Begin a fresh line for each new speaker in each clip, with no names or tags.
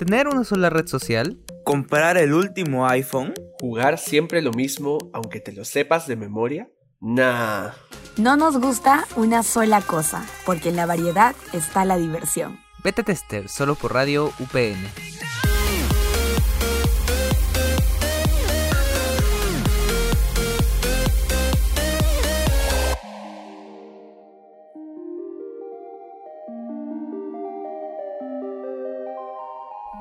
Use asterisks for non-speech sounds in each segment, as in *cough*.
¿Tener una sola red social?
¿Comprar el último iPhone?
¿Jugar siempre lo mismo aunque te lo sepas de memoria? Nah.
No nos gusta una sola cosa, porque en la variedad está la diversión.
Beta Tester, solo por Radio UPN.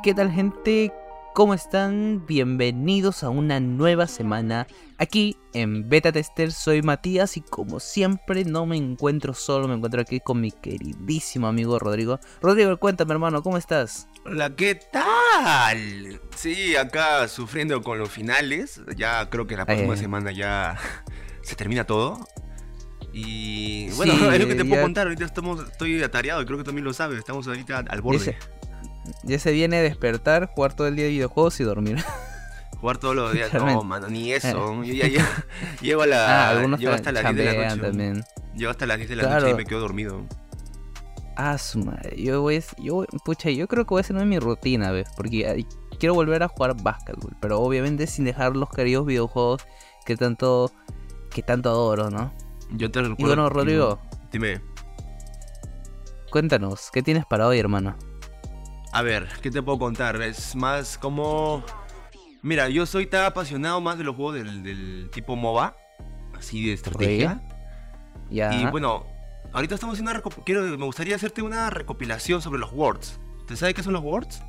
¿Qué tal gente? ¿Cómo están? Bienvenidos a una nueva semana aquí en Beta Tester. Soy Matías y como siempre no me encuentro solo, me encuentro aquí con mi queridísimo amigo Rodrigo. Rodrigo, cuéntame hermano, ¿cómo estás?
Hola, ¿qué tal? Sí, acá sufriendo con los finales. Ya creo que la próxima
Eh.
semana ya *laughs* se termina todo. Y bueno,
Sí, *laughs*
es lo que te puedo contar. Ahorita estamos, estoy atareado y creo que también lo sabes. Estamos ahorita al borde.
Ese- Ya se viene a despertar, jugar todo el día de videojuegos y dormir. *laughs*
Jugar todos los días. No, mano, ni eso. Yo ya, ya- *laughs* llego a la.
ah, algunos
llego hasta las 10 de la noche.
también.
Llego hasta las 10 de la
Claro.
noche y me quedo dormido.
Ah, su madre. Yo voy, yo, pucha, yo creo que voy a hacer mi rutina, ¿ves? Porque ay, quiero volver a jugar básquetbol, pero obviamente sin dejar los queridos videojuegos que tanto, que tanto adoro, ¿no?
Yo te
Y
recuerdo.
bueno, Rodrigo,
Dime.
cuéntanos, ¿qué tienes para hoy, hermano?
A ver, ¿qué te puedo contar? Es más como... Mira, yo soy tan apasionado más de los juegos del, del tipo MOBA, así de estrategia.
Ya.
Y bueno, ahorita estamos haciendo una quiero Me gustaría hacerte una recopilación sobre los Words. ¿Te sabes qué son los Words?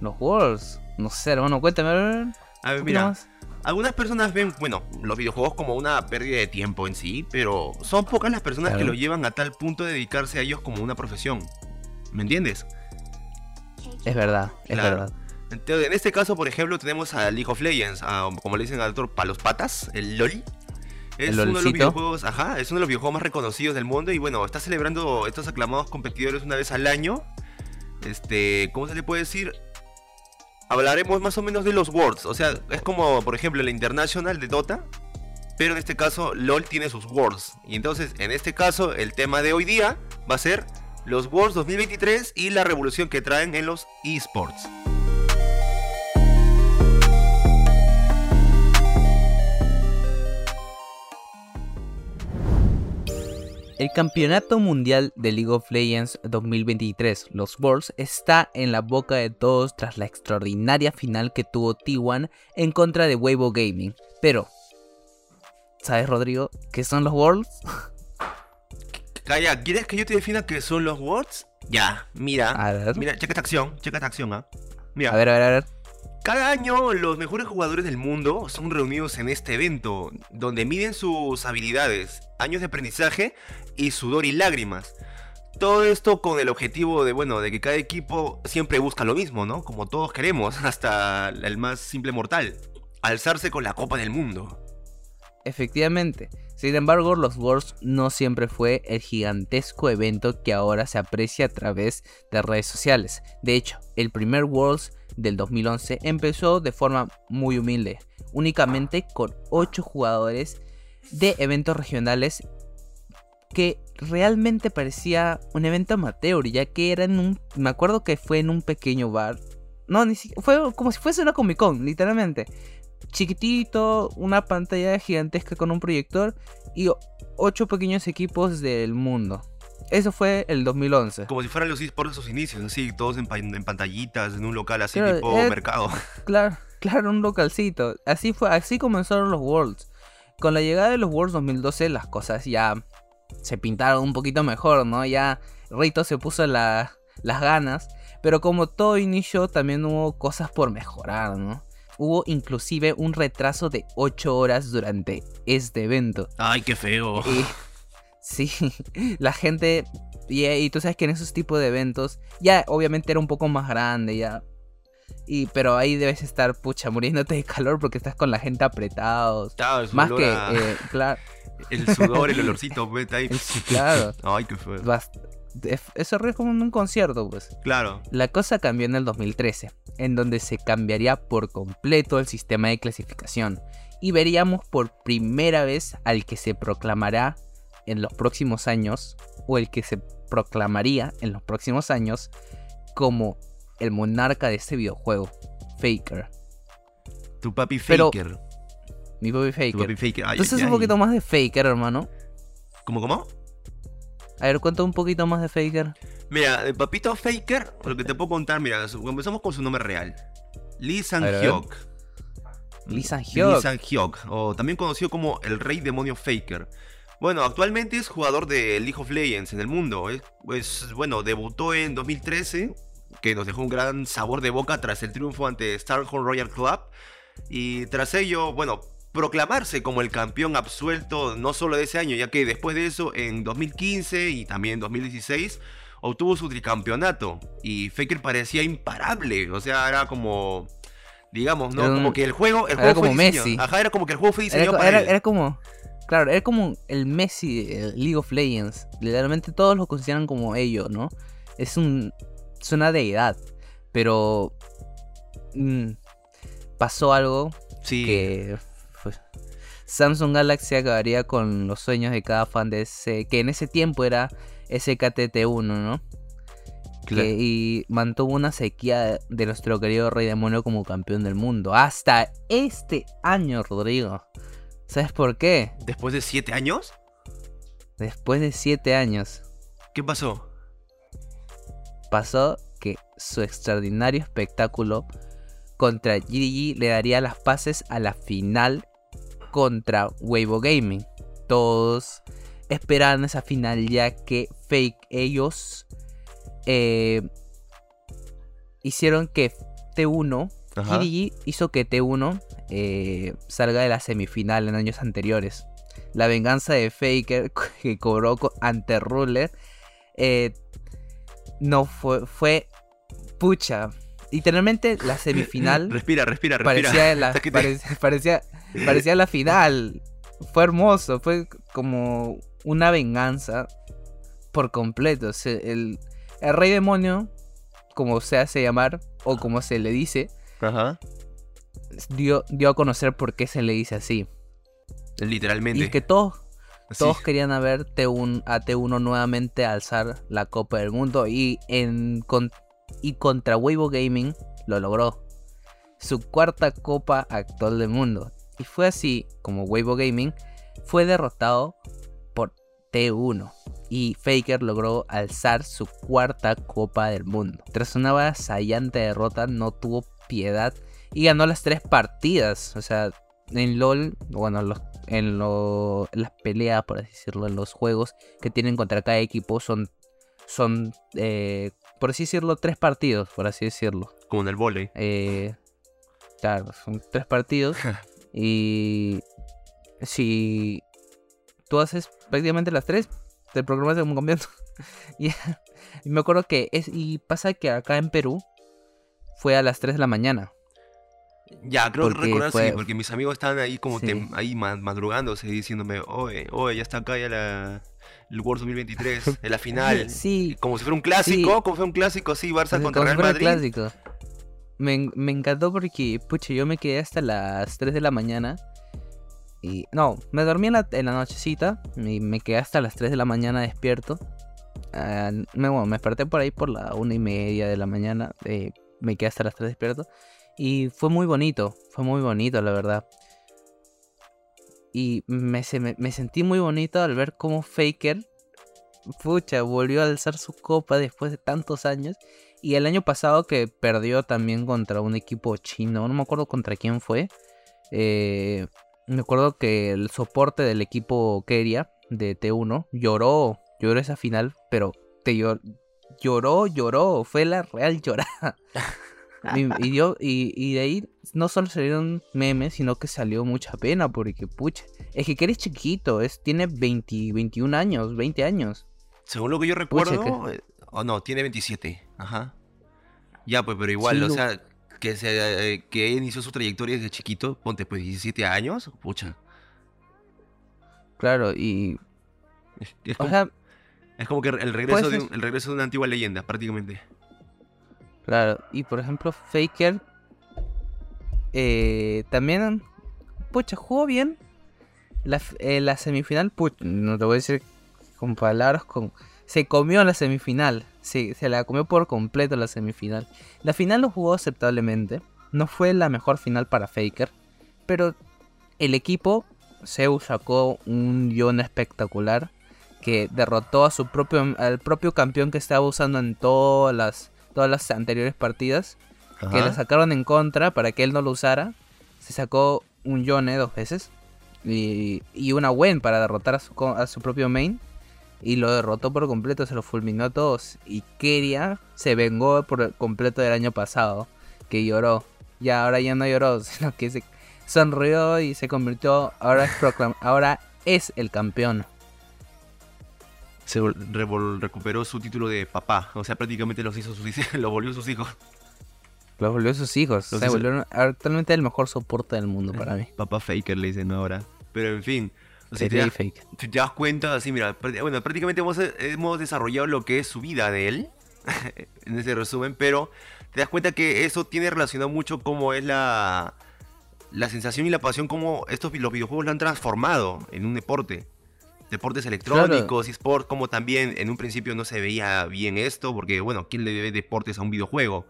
Los Worlds. No sé, hermano, cuéntame. a ver,
A mira,
más.
algunas personas ven, bueno, los videojuegos como una pérdida de tiempo en sí, pero son pocas las personas que lo llevan a tal punto de dedicarse a ellos como una profesión. ¿Me entiendes?
Es verdad, es
Claro.
verdad.
Entonces, en este caso, por ejemplo, tenemos a League of Legends, a- como le dicen al otro, palos patas, el LOL. Es
El
uno de los videojuegos, ajá, es uno de los videojuegos más reconocidos del mundo y bueno, está celebrando estos aclamados competidores una vez al año. Este, ¿cómo se le puede decir? Hablaremos más o menos de los Worlds, o sea, es como, por ejemplo, el International de Dota, pero en este caso LOL tiene sus Worlds. Y entonces, en este caso, el tema de hoy día va a ser los Worlds 2023 y la revolución que traen en los esports.
El Campeonato Mundial de League of Legends 2023, los Worlds, está en la boca de todos tras la extraordinaria final que tuvo T1 en contra de Weibo Gaming. Pero, ¿sabes, Rodrigo, qué son los Worlds? *laughs*
Calla, ¿quieres que yo te defina qué son los Worlds? Ya, mira.
A ver,
Mira, checa esta acción, checa esta acción, ¿ah? Mira,
a ver, a ver, a ver.
cada año los mejores jugadores del mundo son reunidos en este evento, donde miden sus habilidades, años de aprendizaje y sudor y lágrimas. Todo esto con el objetivo de, bueno, de que cada equipo siempre busca lo mismo, ¿no? Como todos queremos, *laughs* hasta el más simple mortal. Alzarse con la Copa del Mundo.
Efectivamente. Sin embargo, los Worlds no siempre fue el gigantesco evento que ahora se aprecia a través de redes sociales. De hecho, el primer Worlds del 2011 empezó de forma muy humilde, únicamente con 8 jugadores de eventos regionales que realmente parecía un evento amateur, ya que era en un... Me acuerdo que fue en un pequeño bar. No, ni siquiera... Fue como si fuese una Comic Con, literalmente chiquitito, una pantalla gigantesca con un proyector y ocho pequeños equipos del mundo. Eso fue el 2011.
Como si fueran los esports a sus inicios, así, todos en, pa- en pantallitas, en un local así
Claro,
tipo
eh,
mercado. *laughs*
Claro, claro, un localcito. Así fue, así comenzaron los Worlds. Con la llegada de los Worlds 2012 las cosas ya se pintaron un poquito mejor, ¿no? Ya Rito se puso la- las ganas, pero como todo inicio también hubo cosas por mejorar, ¿no? Hubo inclusive un retraso de 8 horas durante este evento.
Ay, qué feo.
Y, sí, *laughs* la gente. Y, y tú sabes que en esos tipos de eventos, ya obviamente era un poco más grande, ya. Y, pero ahí debes estar, pucha, muriéndote de calor porque estás con la gente apretados. Más que,
a-
eh, claro,
El sudor, el *laughs* olorcito, vete ahí.
el- claro.
Ay, qué feo.
bast- Eso es como en un concierto, pues.
Claro.
La cosa cambió en el 2013, en donde se cambiaría por completo el sistema de clasificación y veríamos por primera vez al que se proclamará en los próximos años, o el que se proclamaría en los próximos años como el monarca de este videojuego, Faker.
Tu papi
Pero-
Faker.
Mi papi
Tu
Faker.
papi Faker. Ay,
Entonces
ay,
un poquito más de Faker, hermano.
¿Cómo, cómo?
A ver, cuenta un poquito más de Faker.
Mira, el papito Faker, lo que te puedo contar, mira, empezamos con su nombre real. Lee
ver.
Sang-hyuk.
Lee Sang Hyuk.
Sang-hyuk, o también conocido como el Rey Demonio Faker. Bueno, actualmente es jugador de League of Legends en el mundo. Es, pues, bueno, debutó en 2013, que nos dejó un gran sabor de boca tras el triunfo ante Starhorn Royal Club. Y tras ello, bueno, proclamarse como el campeón absuelto no solo de ese año, ya que después de eso, en 2015 y también en 2016, obtuvo su tricampeonato. Y Faker parecía imparable, o sea, era como... Digamos, ¿no?
Un-
como que el juego, el
era
juego fue
como
diseñado-
Messi.
Ajá, era como que el juego fue diseñado para
era-
él.
era como. Claro, era como el Messi de League of Legends. Literalmente todos lo consideran como ello, ¿no? Es un. Es una deidad. Pero. mm, pasó algo
Sí.
que. Fue- Samsung Galaxy acabaría con los sueños de cada fan de ese. Que en ese tiempo era SKTT1, ¿no?
Claro.
Que- y mantuvo una sequía de nuestro querido Rey Demonio como campeón del mundo. Hasta este año, Rodrigo. ¿Sabes por qué?
Después de siete años,
Después de 7 años,
¿qué pasó?
pasó que su extraordinario espectáculo contra GDG le daría las pases a la final contra Weibo Gaming. Todos esperaban esa final ya que Fake ellos eh, hicieron que T1,
Ajá.
GDG hizo que T1 eh, salga de la semifinal en años anteriores. La venganza de Faker *laughs* que cobró co- ante Ruler eh, no fue, fue pucha. Literalmente la semifinal *laughs*
Respira, respira, respira.
la, *laughs* parecía, parecía, parecía la final. Fue hermoso, fue como una venganza por completo. O sea, el, el rey demonio, como se hace llamar, o como se le dice,
Ajá.
dio, dio a conocer por qué se le dice así.
Literalmente.
Y que todos, todos querían a ver T1, a T1 nuevamente alzar la Copa del Mundo. Y, en, con- y contra Weibo Gaming lo logró. Su cuarta Copa actual del mundo. Y fue así como Weibo Gaming fue derrotado por T1. Y Faker logró alzar su cuarta Copa del Mundo. Tras una avasallante derrota, no tuvo piedad y ganó las tres partidas. O sea, en LOL, bueno, los- en lo- las peleas, por así decirlo, en los juegos que tienen contra cada equipo son, son eh, por así decirlo, tres partidos, por así decirlo.
Como en el volei.
Eh, claro, son tres partidos. *laughs* y si tú haces prácticamente las tres, te programas como campeón. *laughs* y, y me acuerdo que es. Y pasa que acá en Perú fue a las 3 de la mañana.
Ya, creo
Porque
recordar
fue-
sí, porque mis amigos estaban ahí como
Sí.
tem- ahí ma- madrugándose diciéndome, oye, oye, ya está acá ya la, el World 2023, en la *laughs* final.
Sí,
Como si fuera un clásico,
Sí.
como si fuera un clásico, sí, Barça
Como
contra Real Madrid.
clásico. Me, me encantó porque, pucha, yo me quedé hasta las 3 de la mañana. Y no, me dormí en la, en la nochecita. Y me quedé hasta las 3 de la mañana despierto. Ah, me, bueno, me desperté por ahí por la una y media de la mañana. eh, me quedé hasta las 3 despierto. Y fue muy bonito. Fue muy bonito, la verdad. Y me, me, me sentí muy bonito al ver cómo Faker, pucha, volvió a alzar su copa después de tantos años. Y el año pasado que perdió también contra un equipo chino, no me acuerdo contra quién fue. eh, me acuerdo que el soporte del equipo Keria de T1 lloró, lloró esa final, pero te llor- lloró, lloró, fue la real llorada. *laughs* y, y yo, y, y de ahí no solo salieron memes, sino que salió mucha pena, porque pucha, es que Keria es chiquito, es, tiene 20, 21 años, 20 años.
Según lo que yo
Pucha,
recuerdo, eh, o no, tiene 27, ajá. Ya, pues, pero igual,
Sí,
o sea, que, se, eh, que inició su trayectoria desde chiquito, ponte pues 17 años, pucha.
Claro, y...
Es, es
O
como,
sea,
es como que el regreso, de el regreso de una antigua leyenda, prácticamente.
Claro, y por ejemplo, Faker eh, también, pucha, jugó bien. La, eh, la semifinal, pucha, no te voy a decir con palabras, con se comió la semifinal. Sí, se la comió por completo la semifinal. La final lo jugó aceptablemente. No fue la mejor final para Faker. Pero el equipo, Zeus sacó un Yon espectacular. Que derrotó a su propio, al propio campeón que estaba usando en todas las, todas las anteriores partidas. Que le sacaron en contra para que él no lo usara. Se sacó un Yone dos veces. Y, y una Gwen para derrotar a su, a su propio main. Y lo derrotó por completo, se lo fulminó a todos. Y Keria se vengó por completo del año pasado. Que lloró. Ya ahora ya no lloró, *laughs* sino que se sonrió y se convirtió. Ahora es, ahora es el campeón.
Se recuperó su título de papá. O sea, prácticamente los hizo sus hijos, *laughs* lo volvió sus hijos.
Lo volvió a sus hijos.
Los
se
hizo-
volvieron actualmente el mejor soporte del mundo para *laughs* mí.
Papá Faker le dicen ahora. Pero en fin. O sea, te, das, te das cuenta, así, mira, bueno, prácticamente hemos, hemos desarrollado lo que es su vida de él. *laughs* en ese resumen, pero te das cuenta que eso tiene relacionado mucho cómo es la, la sensación y la pasión, cómo estos los videojuegos lo han transformado en un deporte. Deportes electrónicos, esports, como también en un principio no se veía bien esto, porque bueno, ¿quién le debe deportes a un videojuego?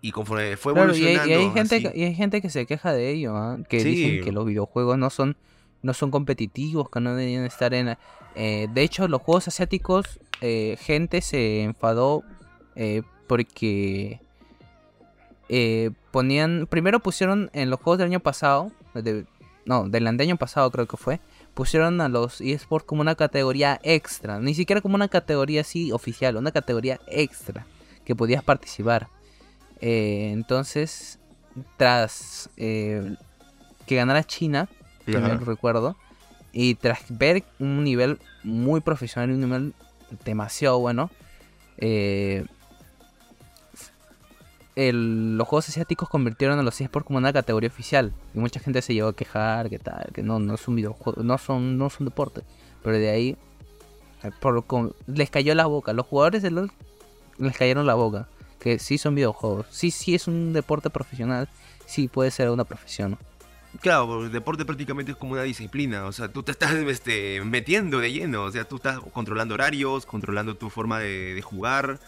Y conforme fue
Claro, y hay,
evolucionando.
y hay gente,
así-
que- y hay gente que se queja de ello, ¿ah? que
Sí.
dicen que los videojuegos no son, no son competitivos, que no deberían estar en... eh, de hecho, los juegos asiáticos, eh, gente se enfadó eh, porque ponían... Primero pusieron en los juegos del año pasado, no, del año pasado creo que fue, pusieron a los eSports como una categoría extra, ni siquiera como una categoría así oficial, una categoría extra que podías participar. Entonces, tras que ganara China, me recuerdo, y tras ver un nivel muy profesional y un nivel demasiado bueno, eh, los juegos asiáticos convirtieron a los eSports como una categoría oficial. Y mucha gente se llegó a quejar, que tal, que no, no es un videojuego, no son, no son deporte. Pero de ahí eh, les cayó la boca. Los jugadores de LOL les cayeron la boca. Que sí son videojuegos. Sí, sí es un deporte profesional. Sí puede ser una profesión.
Claro, porque el deporte prácticamente es como una disciplina, o sea, tú te estás este, metiendo de lleno, o sea, tú estás controlando horarios, controlando tu forma de, de jugar,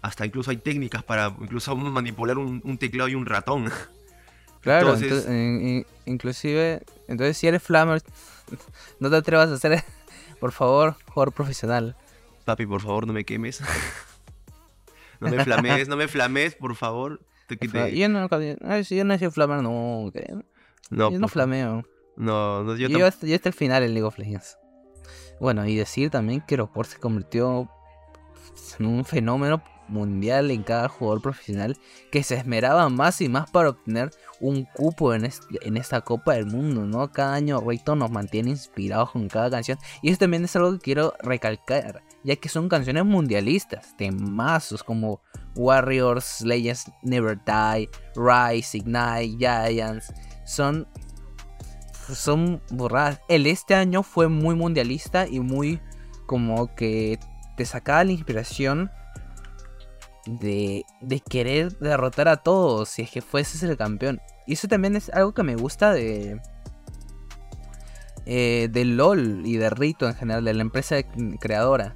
hasta incluso hay técnicas para incluso manipular un, un teclado y un ratón. *laughs*
Claro,
Entonces-
entonces, inclusive, entonces si eres flammer, *laughs* no te atrevas a hacer, *laughs* por favor, jugador profesional.
Papi, por favor, no me quemes. no me flamees, no me flamees, por favor. Te quite-
Yo no, yo no soy flammer, no,
No,
yo no
por-
flameo.
No, no, yo
Yo, hasta, yo hasta el final en League of Legends. Bueno, y decir también que Aeroport se convirtió en un fenómeno mundial en cada jugador profesional que se esmeraba más y más para obtener un cupo en esta Copa del Mundo, ¿no? Cada año Rayton nos mantiene inspirados con cada canción. Y eso también es algo que quiero recalcar, ya que son canciones mundialistas, temazos como Warriors, Legends Never Die, Rise, Ignite, Giants. Son son borradas. El este año fue muy mundialista y muy como que te sacaba la inspiración de, de querer derrotar a todos si es que fueses el campeón. Y eso también es algo que me gusta de... eh, de LOL y de Rito en general, de la empresa creadora.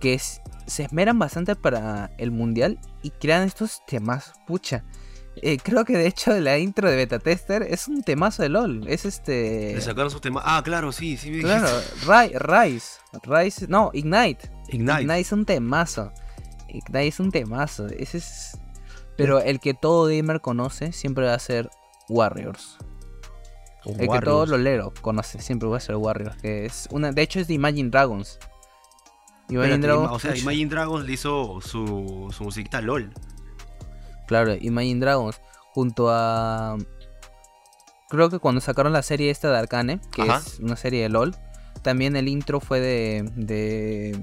Que se esmeran bastante para el mundial y crean estos temas. Pucha. Eh, creo que de hecho la intro de Beta Tester es un temazo de LOL. Es este.
Le sacaron sus temas. Ah, claro, sí, sí. me
Claro,
dijiste.
Ri- Rise. Rise. No, Ignite.
Ignite.
Ignite es un temazo. Ignite es un temazo. Ese es. Pero el que todo gamer conoce siempre va a ser Warriors. El que todo lolero conoce siempre va a ser Warriors. Que es una. De hecho es de Imagine Dragons. Imagine
Espérate,
Dragons.
o sea. Imagine Dragons le hizo su, su musiquita LOL.
Claro, Imagine Dragons. Junto a. Creo que cuando sacaron la serie esta de Arcane, que
Ajá.
es una serie de LOL, también el intro fue de. de.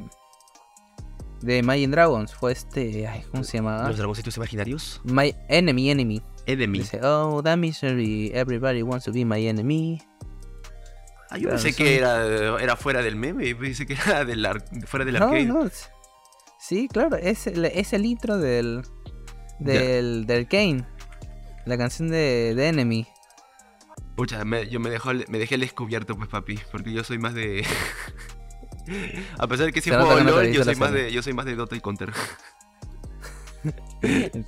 de Imagine Dragons. Fue este. ay, ¿Cómo se llamaba?
Los dragoncitos imaginarios.
My Enemy Enemy.
Enemy.
Dice, oh, that misery, everybody wants to be my enemy.
Ah, yo
Claro,
pensé
son-
que era, era fuera del meme, pensé que era del fuera del
No,
arcade.
no. Sí, claro, es el, es el intro del. Del. del Kane. La canción de, de Enemy.
Pucha, me- yo me, dejo, me dejé al descubierto, pues, papi, porque yo soy más de... *laughs* A pesar de que sí
Se nota no viste
yo soy, más de, yo soy más de Dota y Counter. *laughs*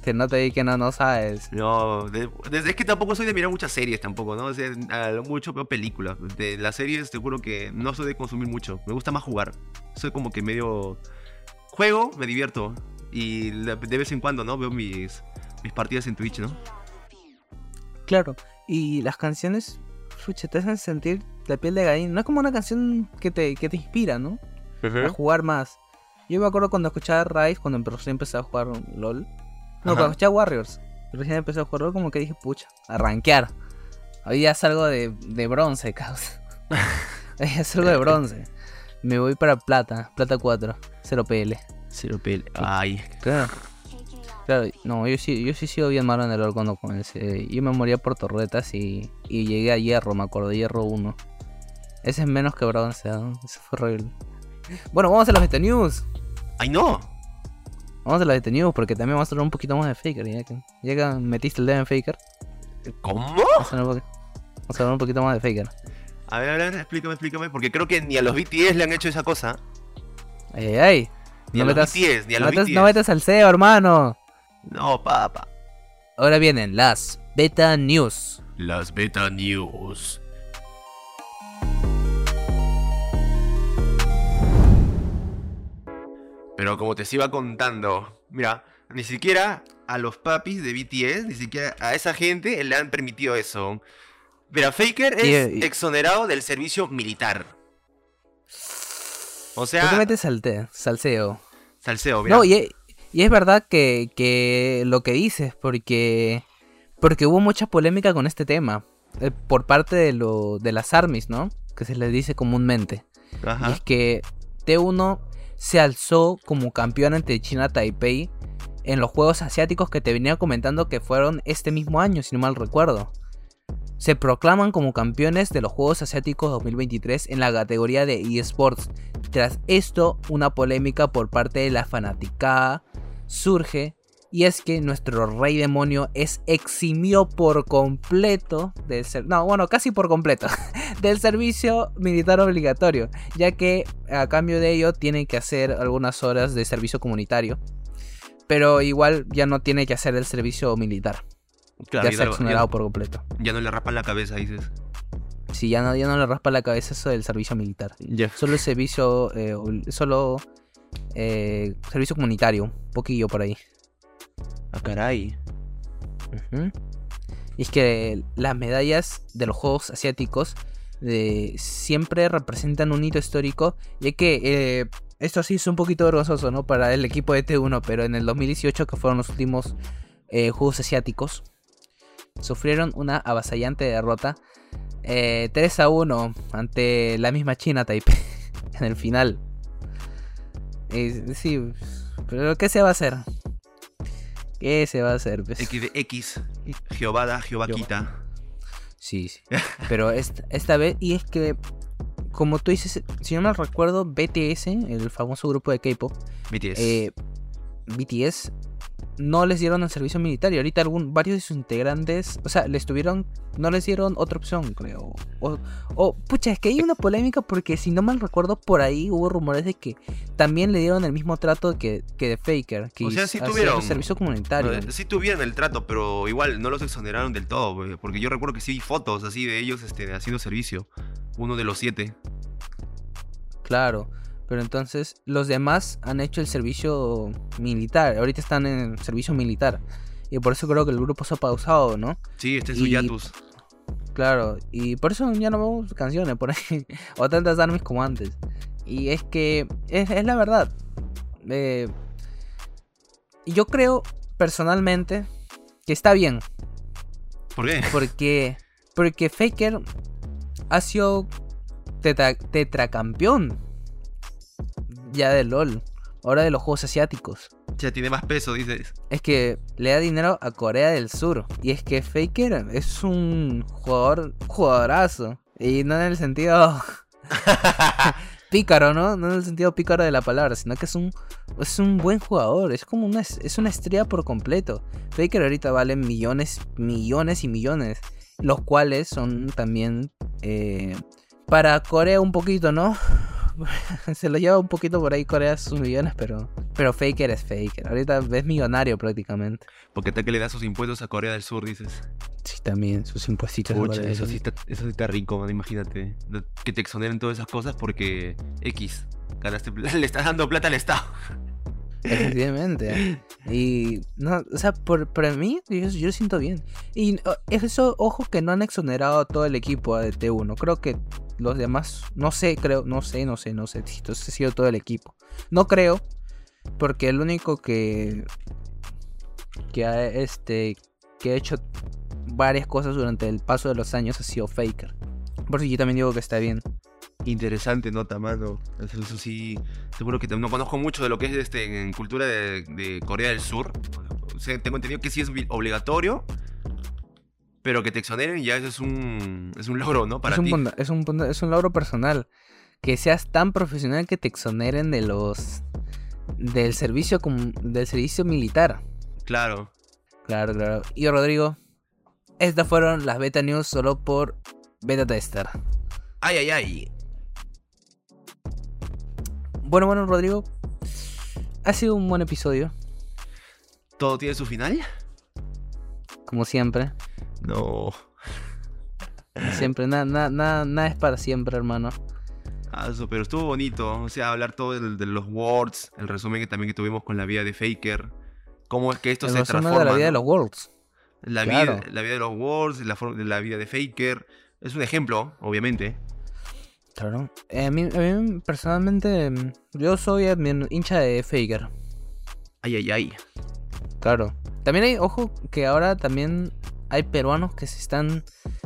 Que no te di que no, no sabes.
No, de- desde es que tampoco soy de mirar muchas series tampoco, ¿no? O sea, a lo mucho veo películas. De las series te juro que no soy de consumir mucho. Me gusta más jugar. Soy como que medio... Juego, me divierto. Y de vez en cuando, ¿no? Veo mis, mis partidas en Twitch, ¿no?
Claro. Y las canciones, fucha, te hacen sentir la piel de gallina. No es como una canción que te, que te inspira, ¿no? A jugar más. Yo me acuerdo cuando escuchaba Rise, cuando recién empecé a jugar LOL. No,
Ajá.
cuando escuchaba Warriors. Recién empecé a jugar LOL, como que dije, pucha, a rankear. Hoy ya salgo de, de bronce, *laughs* causa. Hoy ya salgo de bronce. Me voy para plata, plata 4, 0 PL.
Cero pele. Ay.
Claro. Claro, no, yo sí, yo sí sigo bien malo en el LOL cuando comencé. Yo me moría por torretas y, y llegué a hierro, me acuerdo, hierro 1. Ese es menos que bronce, ¿no? Eso fue horrible. Bueno, vamos a las Beta News.
¡Ay, no!
Vamos a las Beta News porque también vamos a hablar un poquito más de Faker. Ya que, ya que metiste el dedo en Faker,
¿Cómo?
vamos a, hablar un, poqu- vamos a hablar un poquito más de Faker.
A ver, a ver, explícame, explícame. Porque creo que ni a los BTS le han hecho esa cosa.
Ay, ay,
Ni
No
a los
metas,
BTS, ni a
no,
los
metas,
BTS.
no metas al CEO, hermano.
No, papa.
Ahora vienen las Beta News.
Las Beta News. Pero como te iba contando, mira, ni siquiera a los papis de BTS, ni siquiera a esa gente le han permitido eso. Mira, Faker es
Y- y-
exonerado del servicio militar. O
¿Por qué
sea,
metes al te- salseo?
salseo, mira.
No, y, y es verdad que, que lo que dices, porque, porque hubo mucha polémica con este tema. eh, por parte de, lo, de las armies, ¿no? Que se les dice comúnmente. Y
Ajá.
es que T1 se alzó como campeón ante China Taipei en los Juegos Asiáticos que te venía comentando que fueron este mismo año, si no mal recuerdo. Se proclaman como campeones de los Juegos Asiáticos 2023 en la categoría de eSports. Tras esto, una polémica por parte de la fanaticada surge y es que nuestro rey demonio es eximió por completo del ser no, bueno, casi por completo *laughs* del servicio militar obligatorio, ya que a cambio de ello tiene que hacer algunas horas de servicio comunitario. Pero igual ya no tiene que hacer el servicio militar.
Claro,
ya se ha exonerado por completo.
ya no le rapan la cabeza, dices.
Si ya no, ya no le raspa la cabeza eso del servicio militar.
Ya.
Solo el servicio, eh, ol- solo eh, servicio comunitario, un poquillo por ahí.
Ah, caray.
Y es que las medallas de los Juegos Asiáticos eh, siempre representan un hito histórico, ya que esto sí es un poquito vergonzoso, ¿no? Para el equipo de T1, pero en el 2018, que fueron los últimos Juegos Asiáticos, sufrieron una avasallante derrota eh, 3 a 1 ante la misma China Taipei *laughs* en el final. Eh, sí, pero ¿qué se va a hacer? ¿Qué se va a hacer? pues?
X X. Jehová da, Jehová
Jehová.
quita.
Sí, sí. Pero esta, esta vez, y es que, como tú dices, si no me recuerdo, BTS, el famoso grupo de K-pop,
BTS.
eh, BTS, no les dieron el servicio militar. Y ahorita algún, varios de sus integrantes, o sea, les tuvieron, no les dieron otra opción, creo. O, o, pucha, es que hay una polémica porque si no mal recuerdo, por ahí hubo rumores de que también le dieron el mismo trato que, que de Faker, que
O sea, sí tuvieron.
servicio comunitario.
Eh, Sí tuvieron el trato, pero igual no los exoneraron del todo, porque yo recuerdo que sí vi fotos así de ellos este, haciendo servicio. Uno de los siete.
Claro, pero entonces los demás han hecho el servicio militar, ahorita están en servicio militar. Y por eso creo que el grupo se ha pausado, ¿no?
Sí, este es su Yatus.
Claro, y por eso ya no vemos canciones por ahí, *laughs* o tantas armas como antes. Y es que es, es la verdad. Eh, yo creo personalmente que está bien,
¿Por qué?
porque, porque Faker ha sido tetra- tetracampeón ya de LOL, ahora de los Juegos Asiáticos.
Ya tiene más peso, dices.
Es que le da dinero a Corea del Sur. Y es que Faker es un jugador, jugadorazo. Y no en el sentido *laughs* pícaro, ¿no? No en el sentido pícaro de la palabra, sino que es un, es un buen jugador. Es como una, es una estrella por completo. Faker ahorita vale millones, millones y millones. Los cuales son también eh, para Corea un poquito, ¿no? *laughs* se lo lleva un poquito por ahí Corea sus millones, pero pero Faker es Faker. Ahorita es millonario prácticamente.
Porque tal que le da sus impuestos a Corea del Sur, dices.
Sí, también, sus impuestos.
Pucha, eso sí, está, eso sí está rico, man, imagínate. Que te exoneren todas esas cosas porque X. Ganaste, *laughs* le estás dando plata al Estado.
Efectivamente. *laughs* Y, no, o sea, por, para mí, yo, yo siento bien. Y eso, ojo que no han exonerado a todo el equipo de T1. Creo que los demás, no sé, creo, no sé, no sé, no sé ha sido todo el equipo. No creo, porque el único que, que ha, este, que ha hecho varias cosas durante el paso de los años ha sido Faker. Por eso yo también digo que está bien.
Interesante nota, mano. Eso, sí, seguro que no conozco mucho de lo que es este, en cultura de, Corea del Sur. Tengo entendido que sí es obligatorio, pero que te exoneren ya eso es un, es un logro, ¿no? Para
es, un,
ti.
es, un, es un logro personal. Que seas tan profesional que te exoneren de los. del servicio del servicio militar.
Claro.
Claro, claro. Y Rodrigo, estas fueron las beta news solo por beta tester.
Ay, ay, ay.
Bueno, bueno, Rodrigo. Ha sido un buen episodio,
¿Todo tiene su final?
como siempre.
No.
Siempre, nada, nada, nada, nada es para siempre, hermano.
Ah, eso, pero estuvo bonito. O sea, hablar todo del- de, los words, el resumen que también que tuvimos con la vida de Faker. Cómo es que esto
El
se transforma.
de la vida de los Worlds.
La,
Claro.
vida, la vida de los words, la, de la vida de Faker. Es un ejemplo, obviamente.
Claro. Eh, a, mí, a mí, personalmente, yo soy hincha de Faker.
Ay, ay, ay.
Claro. También hay, ojo, que ahora también hay peruanos que se están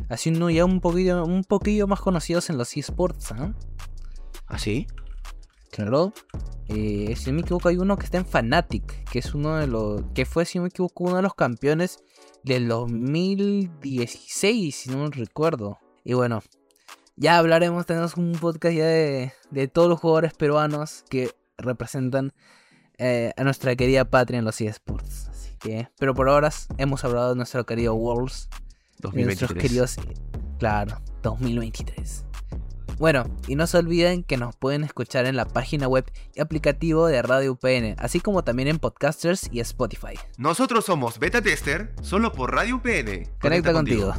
haciendo ya un poquillo, un poquillo más conocidos en los esports, ¿ah?
¿Ah, sí?
Claro. Eh, si no me equivoco, hay uno que está en Fnatic, que es uno de los. que fue, si no me equivoco, uno de los campeones del 2016, si no me recuerdo. Y bueno, ya hablaremos, tenemos un podcast ya de, de todos los jugadores peruanos que representan eh, a nuestra querida patria en los esports. Que, pero por ahora hemos hablado de nuestro querido Worlds, de nuestros
2023.
queridos, claro, 2023. Bueno, y no se olviden que nos pueden escuchar en la página web y aplicativo de Radio UPN, así como también en podcasters y Spotify.
Nosotros somos Beta Tester, solo por Radio PN.
Conecta contigo.